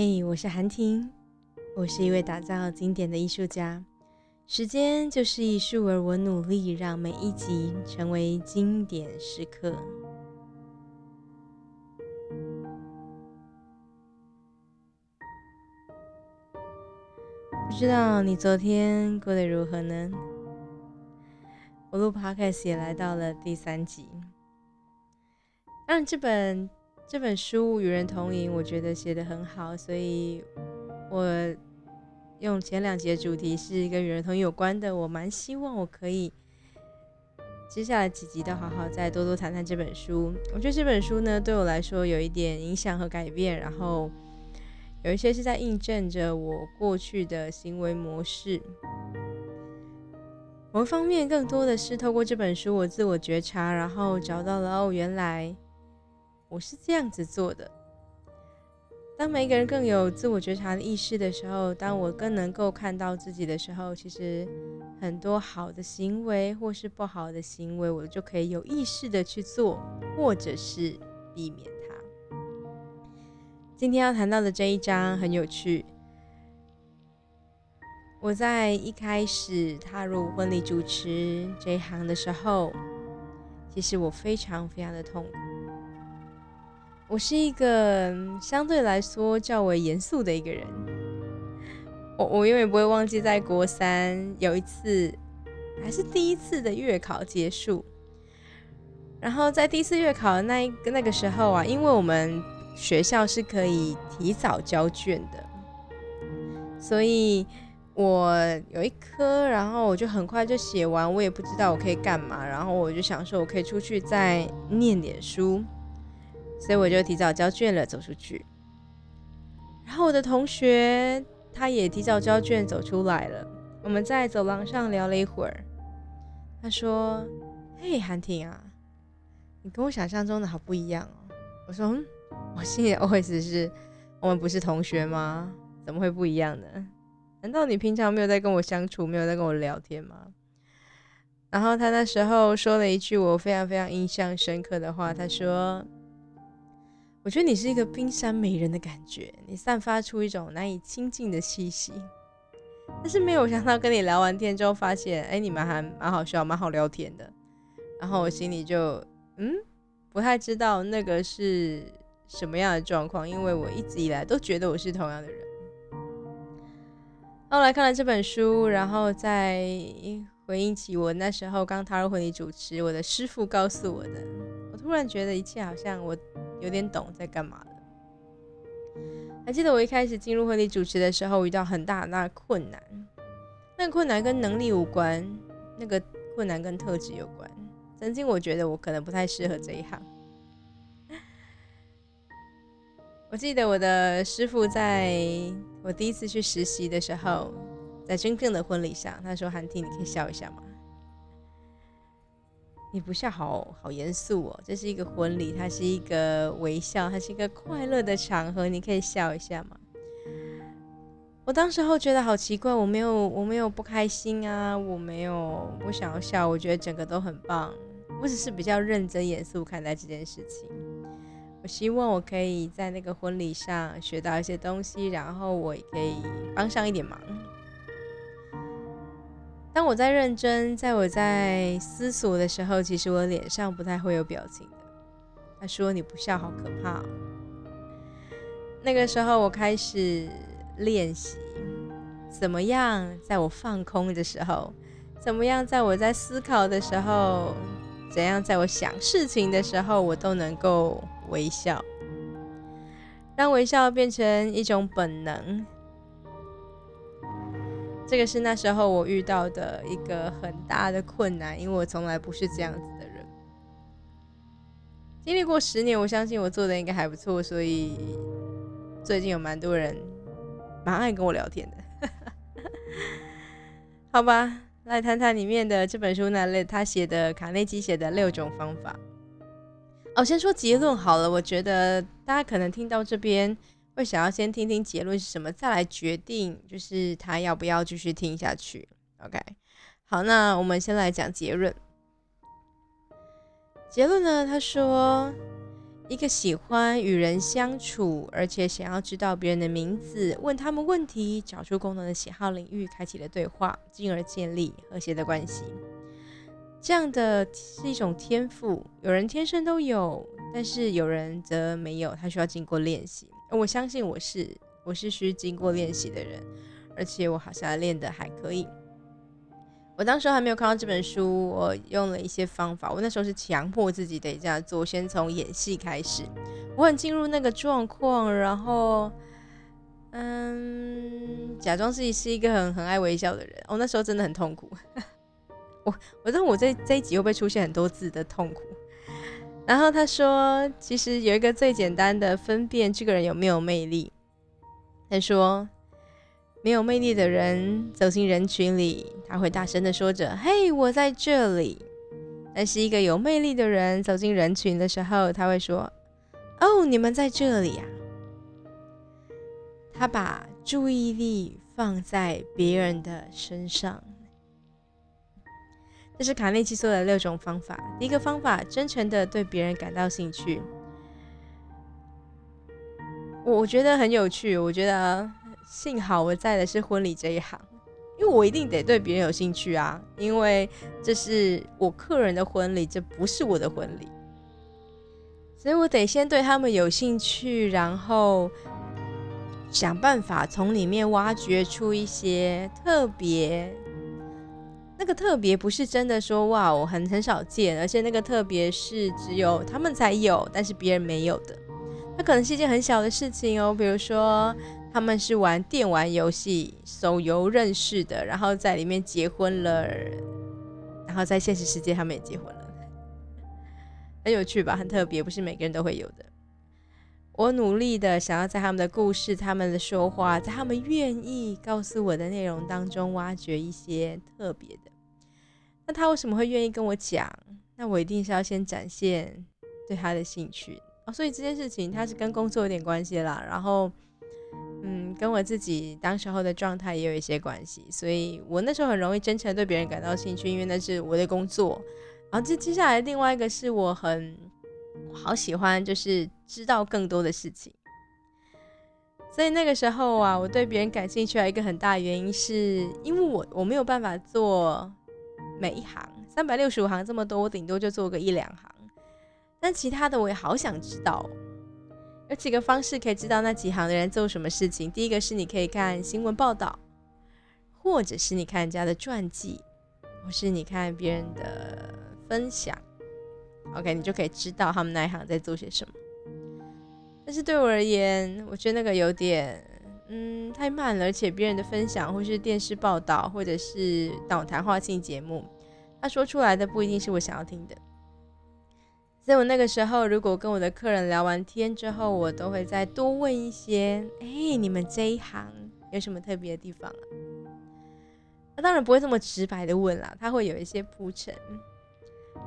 嘿，我是韩婷，我是一位打造经典的艺术家。时间就是艺术，而我努力让每一集成为经典时刻。不知道你昨天过得如何呢？我录 Podcast 也来到了第三集。让，这本。这本书与人同饮，我觉得写的很好，所以我用前两节主题是跟与人同饮有关的。我蛮希望我可以接下来几集都好好再多多谈谈这本书。我觉得这本书呢，对我来说有一点影响和改变，然后有一些是在印证着我过去的行为模式。某一方面，更多的是透过这本书，我自我觉察，然后找到了哦，原来。我是这样子做的。当每一个人更有自我觉察的意识的时候，当我更能够看到自己的时候，其实很多好的行为或是不好的行为，我就可以有意识的去做，或者是避免它。今天要谈到的这一章很有趣。我在一开始踏入婚礼主持这一行的时候，其实我非常非常的痛苦。我是一个相对来说较为严肃的一个人，我我永远不会忘记，在国三有一次，还是第一次的月考结束，然后在第一次月考的那一个那个时候啊，因为我们学校是可以提早交卷的，所以我有一科，然后我就很快就写完，我也不知道我可以干嘛，然后我就想说，我可以出去再念点书。所以我就提早交卷了，走出去。然后我的同学他也提早交卷走出来了。我们在走廊上聊了一会儿。他说：“嘿，韩婷啊，你跟我想象中的好不一样哦。”我说：“嗯，我心里 OS 是：我们不是同学吗？怎么会不一样呢？难道你平常没有在跟我相处，没有在跟我聊天吗？”然后他那时候说了一句我非常非常印象深刻的话，他说。我觉得你是一个冰山美人的感觉，你散发出一种难以亲近的气息。但是没有想到跟你聊完天之后，发现哎，你们还蛮好笑，蛮好聊天的。然后我心里就嗯，不太知道那个是什么样的状况，因为我一直以来都觉得我是同样的人。后来看了这本书，然后再回应起我那时候刚踏入婚礼主持，我的师傅告诉我的，我突然觉得一切好像我。有点懂在干嘛了。还记得我一开始进入婚礼主持的时候，遇到很大很大的困难。那个困难跟能力无关，那个困难跟特质有关。曾经我觉得我可能不太适合这一行。我记得我的师傅在我第一次去实习的时候，在真正的婚礼上，他说：“韩婷，你可以笑一下吗？”你不笑，好好严肃哦。这是一个婚礼，它是一个微笑，它是一个快乐的场合，你可以笑一下吗？我当时候觉得好奇怪，我没有，我没有不开心啊，我没有不想要笑，我觉得整个都很棒。我只是比较认真严肃看待这件事情。我希望我可以在那个婚礼上学到一些东西，然后我也可以帮上一点忙。当我在认真，在我在思索的时候，其实我脸上不太会有表情的。他说：“你不笑好可怕。”那个时候，我开始练习怎么样，在我放空的时候，怎么样，在我在思考的时候，怎样，在我想事情的时候，我都能够微笑，让微笑变成一种本能。这个是那时候我遇到的一个很大的困难，因为我从来不是这样子的人。经历过十年，我相信我做的应该还不错，所以最近有蛮多人蛮爱跟我聊天的。好吧，来谈谈里面的这本书那类他写的卡内基写的六种方法。哦，先说结论好了，我觉得大家可能听到这边。会想要先听听结论是什么，再来决定就是他要不要继续听下去。OK，好，那我们先来讲结论。结论呢？他说，一个喜欢与人相处，而且想要知道别人的名字，问他们问题，找出共同的喜好领域，开启了对话，进而建立和谐的关系。这样的是一种天赋，有人天生都有，但是有人则没有，他需要经过练习。我相信我是，我是需经过练习的人，而且我好像练得还可以。我当时还没有看到这本书，我用了一些方法。我那时候是强迫自己得这样做，先从演戏开始。我很进入那个状况，然后，嗯，假装自己是一个很很爱微笑的人。我那时候真的很痛苦。我我知道我这这一集会不会出现很多字的痛苦。然后他说，其实有一个最简单的分辨这个人有没有魅力。他说。没有魅力的人走进人群里，他会大声的说着：“嘿，我在这里。”但是一个有魅力的人走进人群的时候，他会说：“哦，你们在这里呀。”他把注意力放在别人的身上。这是卡内基说的六种方法。第一个方法，真诚的对别人感到兴趣。我觉得很有趣。我觉得。幸好我在的是婚礼这一行，因为我一定得对别人有兴趣啊，因为这是我客人的婚礼，这不是我的婚礼，所以我得先对他们有兴趣，然后想办法从里面挖掘出一些特别。那个特别不是真的说哇，我很很少见，而且那个特别是只有他们才有，但是别人没有的。它可能是一件很小的事情哦，比如说。他们是玩电玩游戏、手游认识的，然后在里面结婚了，然后在现实世界他们也结婚了，很有趣吧？很特别，不是每个人都会有的。我努力的想要在他们的故事、他们的说话，在他们愿意告诉我的内容当中挖掘一些特别的。那他为什么会愿意跟我讲？那我一定是要先展现对他的兴趣哦。所以这件事情他是跟工作有点关系啦，然后。嗯，跟我自己当时候的状态也有一些关系，所以我那时候很容易真诚对别人感到兴趣，因为那是我的工作。然后接接下来另外一个是我很好喜欢，就是知道更多的事情。所以那个时候啊，我对别人感兴趣的一个很大原因，是因为我我没有办法做每一行三百六十五行这么多，我顶多就做个一两行，但其他的我也好想知道。有几个方式可以知道那几行的人做什么事情。第一个是你可以看新闻报道，或者是你看人家的传记，或是你看别人的分享。OK，你就可以知道他们那一行在做些什么。但是对我而言，我觉得那个有点，嗯，太慢了。而且别人的分享，或是电视报道，或者是那种谈话性节目，他说出来的不一定是我想要听的。所以我那个时候，如果跟我的客人聊完天之后，我都会再多问一些：哎，你们这一行有什么特别的地方啊？那当然不会这么直白的问啦，他会有一些铺陈。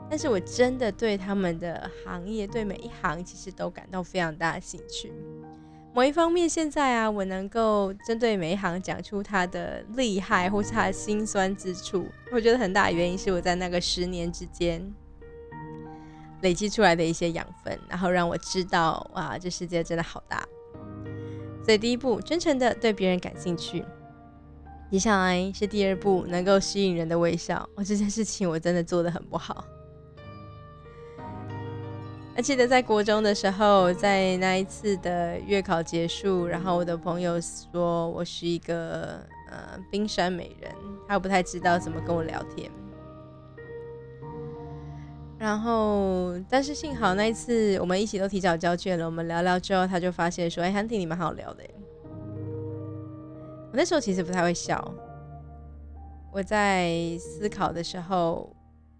但是我真的对他们的行业，对每一行其实都感到非常大的兴趣。某一方面，现在啊，我能够针对每一行讲出他的厉害或是他的辛酸之处，我觉得很大的原因是我在那个十年之间。累积出来的一些养分，然后让我知道，哇，这世界真的好大。所以第一步，真诚的对别人感兴趣。接下来是第二步，能够吸引人的微笑。哦，这件事情我真的做的很不好。还记得在国中的时候，在那一次的月考结束，然后我的朋友说我是一个呃冰山美人，他不太知道怎么跟我聊天。然后，但是幸好那一次我们一起都提早交卷了。我们聊聊之后，他就发现说：“哎，Hunting，你蛮好聊的。”我那时候其实不太会笑，我在思考的时候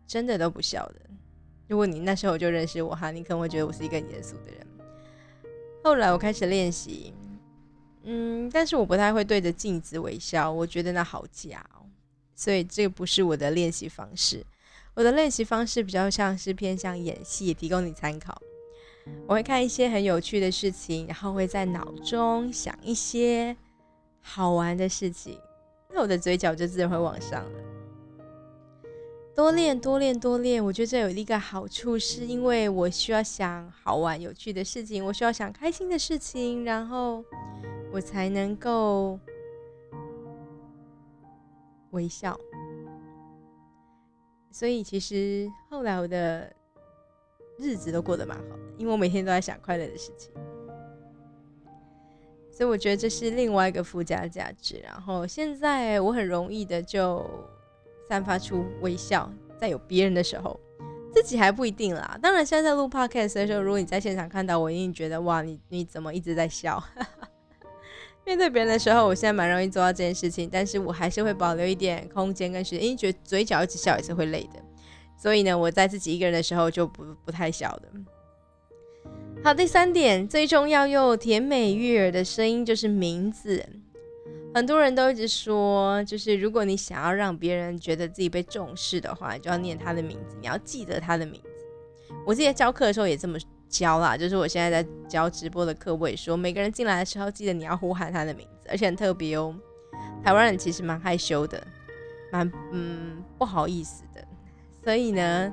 真的都不笑的。如果你那时候就认识我哈，你可能会觉得我是一个很严肃的人。后来我开始练习，嗯，但是我不太会对着镜子微笑，我觉得那好假哦，所以这个不是我的练习方式。我的练习方式比较像是偏向演戏，提供你参考。我会看一些很有趣的事情，然后会在脑中想一些好玩的事情，那我的嘴角就自然会往上了。多练，多练，多练。我觉得这有一个好处，是因为我需要想好玩、有趣的事情，我需要想开心的事情，然后我才能够微笑。所以其实后来我的日子都过得蛮好的，因为我每天都在想快乐的事情。所以我觉得这是另外一个附加价值。然后现在我很容易的就。散发出微笑，在有别人的时候，自己还不一定啦。当然，现在在录 podcast 的时候，如果你在现场看到我，一定觉得哇，你你怎么一直在笑？面对别人的时候，我现在蛮容易做到这件事情，但是我还是会保留一点空间跟时间，因为觉得嘴角一直笑也是会累的。所以呢，我在自己一个人的时候就不不太笑的。好，第三点，最重要又甜美悦耳的声音就是名字。很多人都一直说，就是如果你想要让别人觉得自己被重视的话，你就要念他的名字，你要记得他的名字。我之前教课的时候也这么教啦，就是我现在在教直播的课，我也说每个人进来的时候，记得你要呼喊他的名字，而且很特别哦。台湾人其实蛮害羞的，蛮嗯不好意思的，所以呢，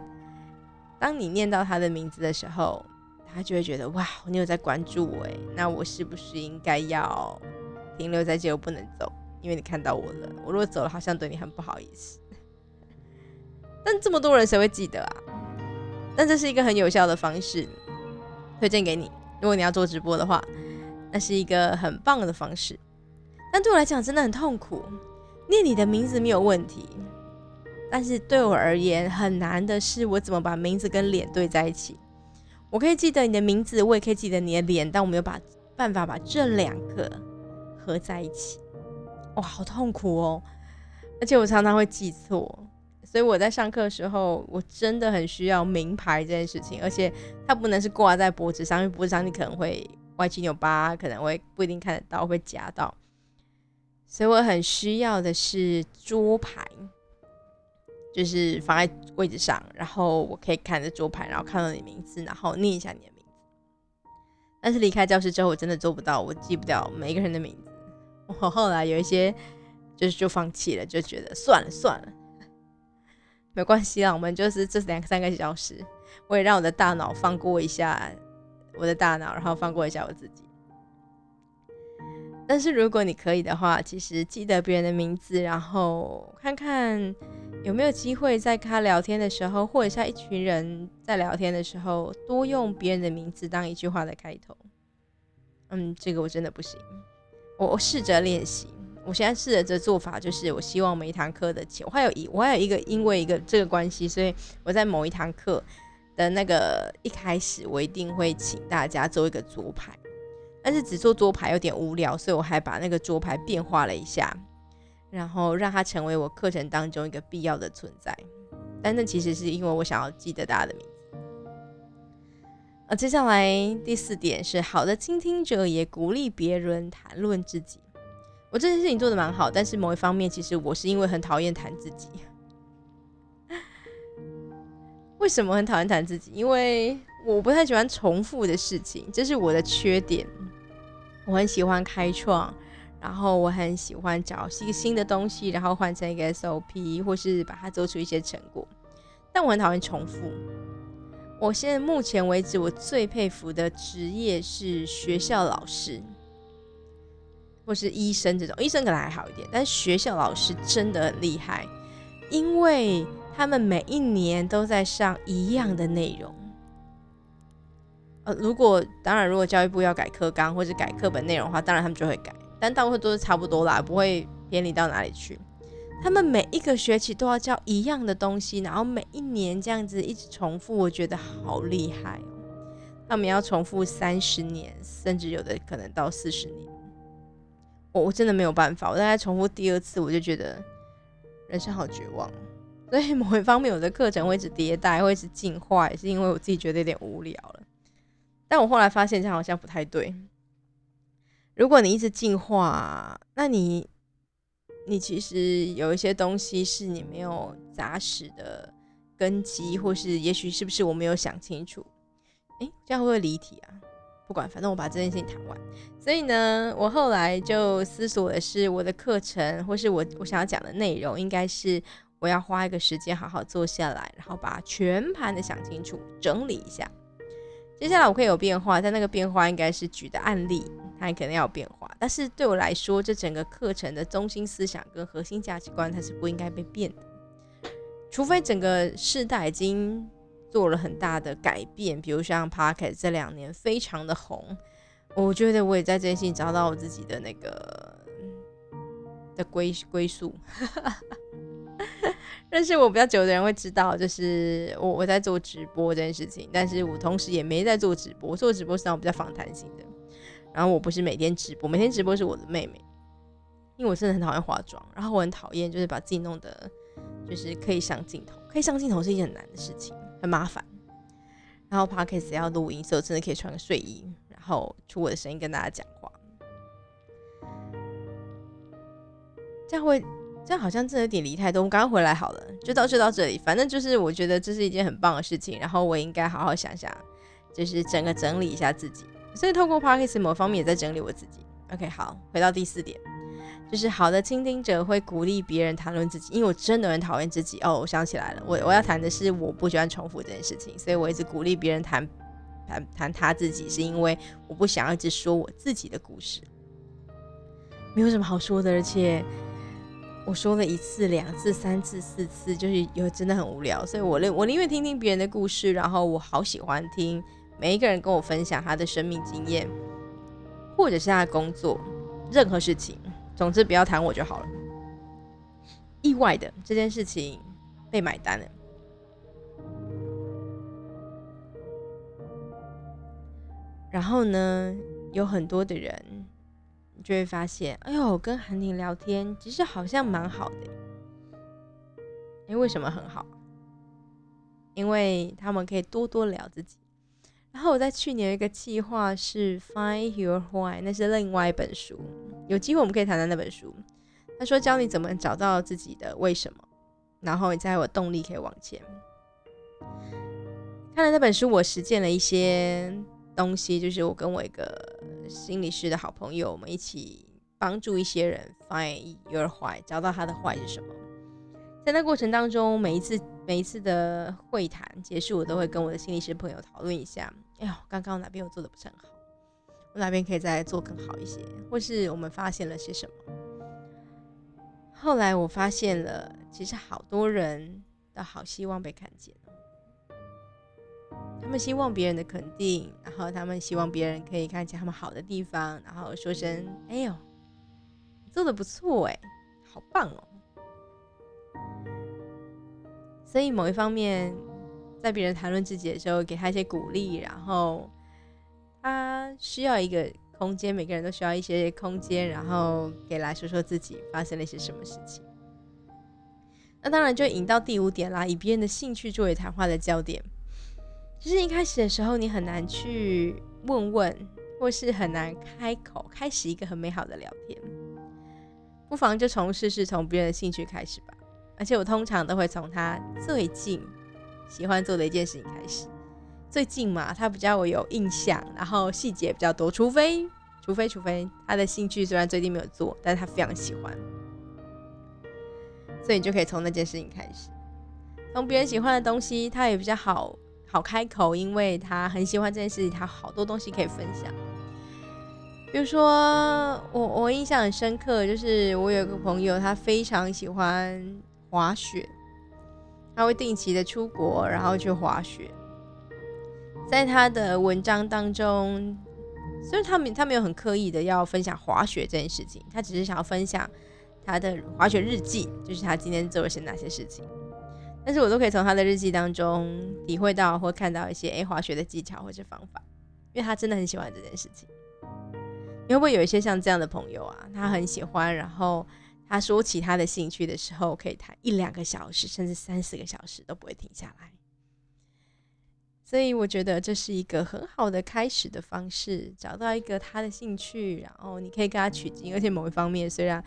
当你念到他的名字的时候，他就会觉得哇，你有在关注我哎，那我是不是应该要？停留在这又不能走，因为你看到我了。我如果走了，好像对你很不好意思。但这么多人谁会记得啊？但这是一个很有效的方式，推荐给你。如果你要做直播的话，那是一个很棒的方式。但对我来讲真的很痛苦。念你的名字没有问题，但是对我而言很难的是，我怎么把名字跟脸对在一起？我可以记得你的名字，我也可以记得你的脸，但我没有把办法把这两个。合在一起，哇，好痛苦哦！而且我常常会记错，所以我在上课的时候，我真的很需要名牌这件事情。而且它不能是挂在脖子上，因为脖子上你可能会歪七扭八，可能会不一定看得到，会夹到。所以我很需要的是桌牌，就是放在位置上，然后我可以看着桌牌，然后看到你名字，然后念一下你的名。但是离开教室之后，我真的做不到，我记不掉每一个人的名字。我后来有一些就是就放弃了，就觉得算了算了，没关系啦。我们就是这两三个小时，我也让我的大脑放过一下我的大脑，然后放过一下我自己。但是如果你可以的话，其实记得别人的名字，然后看看有没有机会在他聊天的时候，或者像一群人在聊天的时候，多用别人的名字当一句话的开头。嗯，这个我真的不行。我我试着练习，我现在试着这做法，就是我希望每一堂课的前，我还有一我还有一个因为一个这个关系，所以我在某一堂课的那个一开始，我一定会请大家做一个桌牌，但是只做桌牌有点无聊，所以我还把那个桌牌变化了一下，然后让它成为我课程当中一个必要的存在。但那其实是因为我想要记得大家的名字。呃，接下来第四点是好的倾听者也鼓励别人谈论自己。我这件事情做的蛮好，但是某一方面，其实我是因为很讨厌谈自己。为什么很讨厌谈自己？因为我不太喜欢重复的事情，这是我的缺点。我很喜欢开创，然后我很喜欢找一个新的东西，然后换成一个 SOP，或是把它做出一些成果。但我很讨厌重复。我现在目前为止，我最佩服的职业是学校老师，或是医生这种。医生可能还好一点，但是学校老师真的很厉害，因为他们每一年都在上一样的内容。呃，如果当然，如果教育部要改课纲或者改课本内容的话，当然他们就会改，但大部分都是差不多啦，不会偏离到哪里去。他们每一个学期都要教一样的东西，然后每一年这样子一直重复，我觉得好厉害哦。他们要重复三十年，甚至有的可能到四十年。我我真的没有办法，我大概重复第二次，我就觉得人生好绝望。所以某一方面，我的课程会一直迭代，会一直进化，也是因为我自己觉得有点无聊了。但我后来发现这样好像不太对。如果你一直进化，那你。你其实有一些东西是你没有扎实的根基，或是也许是不是我没有想清楚？诶，这样会不会离题啊？不管，反正我把这件事情谈完。所以呢，我后来就思索的是，我的课程或是我我想要讲的内容，应该是我要花一个时间好好坐下来，然后把全盘的想清楚，整理一下。接下来我可以有变化，但那个变化应该是举的案例，它可能要有变化。但是对我来说，这整个课程的中心思想跟核心价值观，它是不应该被变的。除非整个世代已经做了很大的改变，比如像 Pocket 这两年非常的红，我觉得我也在这件事情找到我自己的那个的归归宿。认识我比较久的人会知道，就是我我在做直播这件事情，但是我同时也没在做直播，做直播是那种比较访谈型的。然后我不是每天直播，每天直播是我的妹妹，因为我真的很讨厌化妆，然后我很讨厌就是把自己弄得就是可以上镜头，可以上镜头是一件很难的事情，很麻烦。然后 podcast 要录音，所以我真的可以穿个睡衣，然后出我的声音跟大家讲话，这样会。这样好像真的有点离太多。我们刚刚回来好了，就到就到这里。反正就是我觉得这是一件很棒的事情，然后我应该好好想想，就是整个整理一下自己。所以透过 Parkis 某方面也在整理我自己。OK，好，回到第四点，就是好的倾听者会鼓励别人谈论自己，因为我真的很讨厌自己。哦，我想起来了，我我要谈的是我不喜欢重复这件事情，所以我一直鼓励别人谈谈谈他自己，是因为我不想要一直说我自己的故事，没有什么好说的，而且。我说了一次、两次、三次、四次，就是有真的很无聊，所以我宁我宁愿听听别人的故事，然后我好喜欢听每一个人跟我分享他的生命经验，或者是他的工作，任何事情，总之不要谈我就好了。意外的这件事情被买单了，然后呢，有很多的人。就会发现，哎呦，跟韩婷聊天其实好像蛮好的。哎，为什么很好？因为他们可以多多聊自己。然后我在去年有一个计划是 Find Your Why，那是另外一本书，有机会我们可以谈谈那本书。他说教你怎么找到自己的为什么，然后你才有动力可以往前。看了那本书，我实践了一些。东西就是我跟我一个心理师的好朋友，我们一起帮助一些人 find your why，找到他的坏是什么。在那过程当中，每一次每一次的会谈结束，我都会跟我的心理师朋友讨论一下。哎呦，刚刚哪边我做的不是很好，我哪边可以再做更好一些，或是我们发现了些什么。后来我发现了，其实好多人都好希望被看见。他们希望别人的肯定，然后他们希望别人可以看见他们好的地方，然后说声“哎呦，做的不错哎，好棒哦”。所以某一方面，在别人谈论自己的时候，给他一些鼓励，然后他需要一个空间，每个人都需要一些空间，然后给来说说自己发生了一些什么事情。那当然就引到第五点啦，以别人的兴趣作为谈话的焦点。其实一开始的时候，你很难去问问，或是很难开口开始一个很美好的聊天。不妨就从试试从别人的兴趣开始吧。而且我通常都会从他最近喜欢做的一件事情开始。最近嘛，他比较我有印象，然后细节比较多。除非，除非，除非他的兴趣虽然最近没有做，但是他非常喜欢，所以你就可以从那件事情开始，从别人喜欢的东西，他也比较好。好开口，因为他很喜欢这件事情，他好多东西可以分享。比如说，我我印象很深刻，就是我有个朋友，他非常喜欢滑雪，他会定期的出国，然后去滑雪。在他的文章当中，虽然他没他没有很刻意的要分享滑雪这件事情，他只是想要分享他的滑雪日记，就是他今天做了些哪些事情。但是我都可以从他的日记当中体会到或看到一些诶滑雪的技巧或者方法，因为他真的很喜欢这件事情。你会不会有一些像这样的朋友啊？他很喜欢，然后他说起他的兴趣的时候，可以谈一两个小时，甚至三四个小时都不会停下来。所以我觉得这是一个很好的开始的方式，找到一个他的兴趣，然后你可以跟他取经。而且某一方面虽然。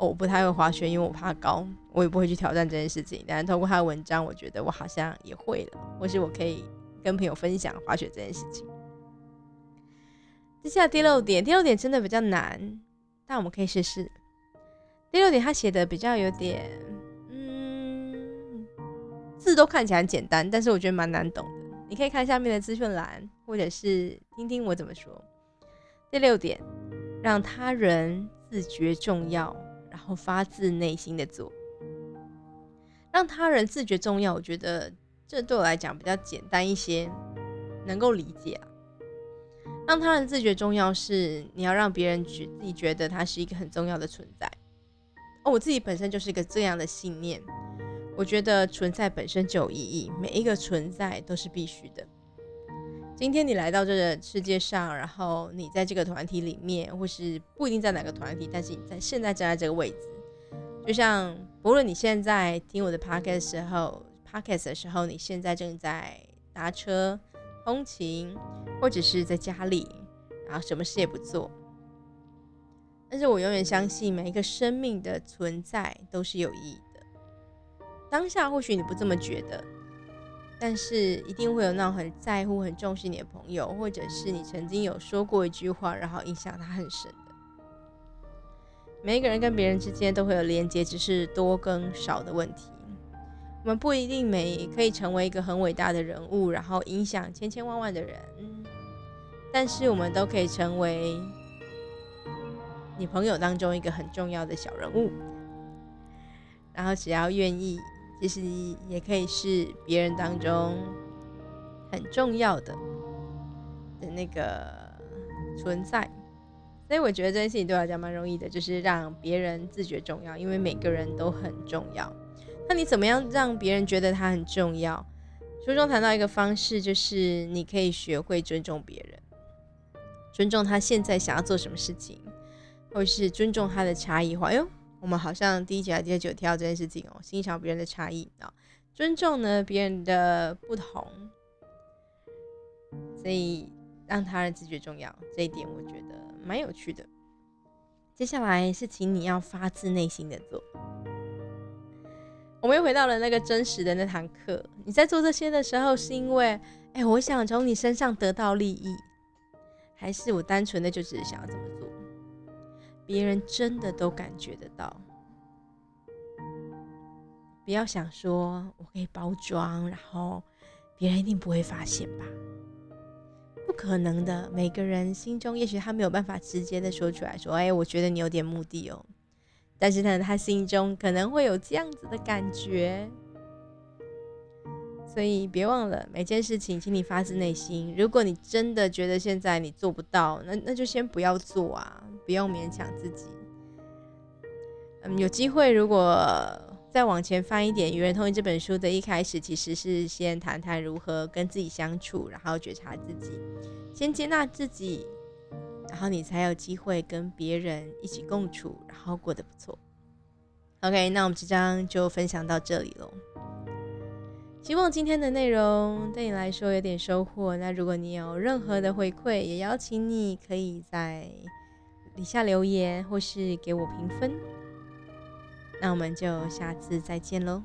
我不太会滑雪，因为我怕高，我也不会去挑战这件事情。但是通过他的文章，我觉得我好像也会了，或是我可以跟朋友分享滑雪这件事情。接下来第六点，第六点真的比较难，但我们可以试试。第六点他写的比较有点，嗯，字都看起来很简单，但是我觉得蛮难懂的。你可以看下面的资讯栏，或者是听听我怎么说。第六点，让他人自觉重要，然后发自内心的做。让他人自觉重要，我觉得这对我来讲比较简单一些，能够理解啊。让他人自觉重要，是你要让别人觉自己觉得他是一个很重要的存在。哦，我自己本身就是一个这样的信念。我觉得存在本身就有意义，每一个存在都是必须的。今天你来到这个世界上，然后你在这个团体里面，或是不一定在哪个团体，但是你在现在站在这个位置，就像不论你现在听我的 podcast 时候，podcast 的时候，你现在正在搭车通勤，或者是在家里，然后什么事也不做，但是我永远相信每一个生命的存在都是有意义的。当下或许你不这么觉得，但是一定会有那种很在乎、很重视你的朋友，或者是你曾经有说过一句话，然后影响他很深的。每一个人跟别人之间都会有连接，只是多跟少的问题。我们不一定每可以成为一个很伟大的人物，然后影响千千万万的人，但是我们都可以成为你朋友当中一个很重要的小人物。然后只要愿意。其实也可以是别人当中很重要的的那个存在，所以我觉得这件事情对我来讲蛮容易的，就是让别人自觉重要，因为每个人都很重要。那你怎么样让别人觉得他很重要？书中谈到一个方式，就是你可以学会尊重别人，尊重他现在想要做什么事情，或是尊重他的差异化。哟。我们好像第一节还第二节提到这件事情哦，欣赏别人的差异啊，尊重呢别人的不同，所以让他人自觉重要这一点，我觉得蛮有趣的。接下来是请你要发自内心的做。我们又回到了那个真实的那堂课，你在做这些的时候，是因为哎，我想从你身上得到利益，还是我单纯的就只是想要这么做？别人真的都感觉得到，不要想说我可以包装，然后别人一定不会发现吧？不可能的。每个人心中，也许他没有办法直接的说出来说：“哎，我觉得你有点目的哦。”但是呢，他心中可能会有这样子的感觉。所以别忘了，每件事情，请你发自内心。如果你真的觉得现在你做不到，那那就先不要做啊，不用勉强自己。嗯，有机会如果再往前翻一点，《与人同行》这本书的一开始，其实是先谈谈如何跟自己相处，然后觉察自己，先接纳自己，然后你才有机会跟别人一起共处，然后过得不错。OK，那我们这章就分享到这里喽。希望今天的内容对你来说有点收获。那如果你有任何的回馈，也邀请你可以在底下留言，或是给我评分。那我们就下次再见喽。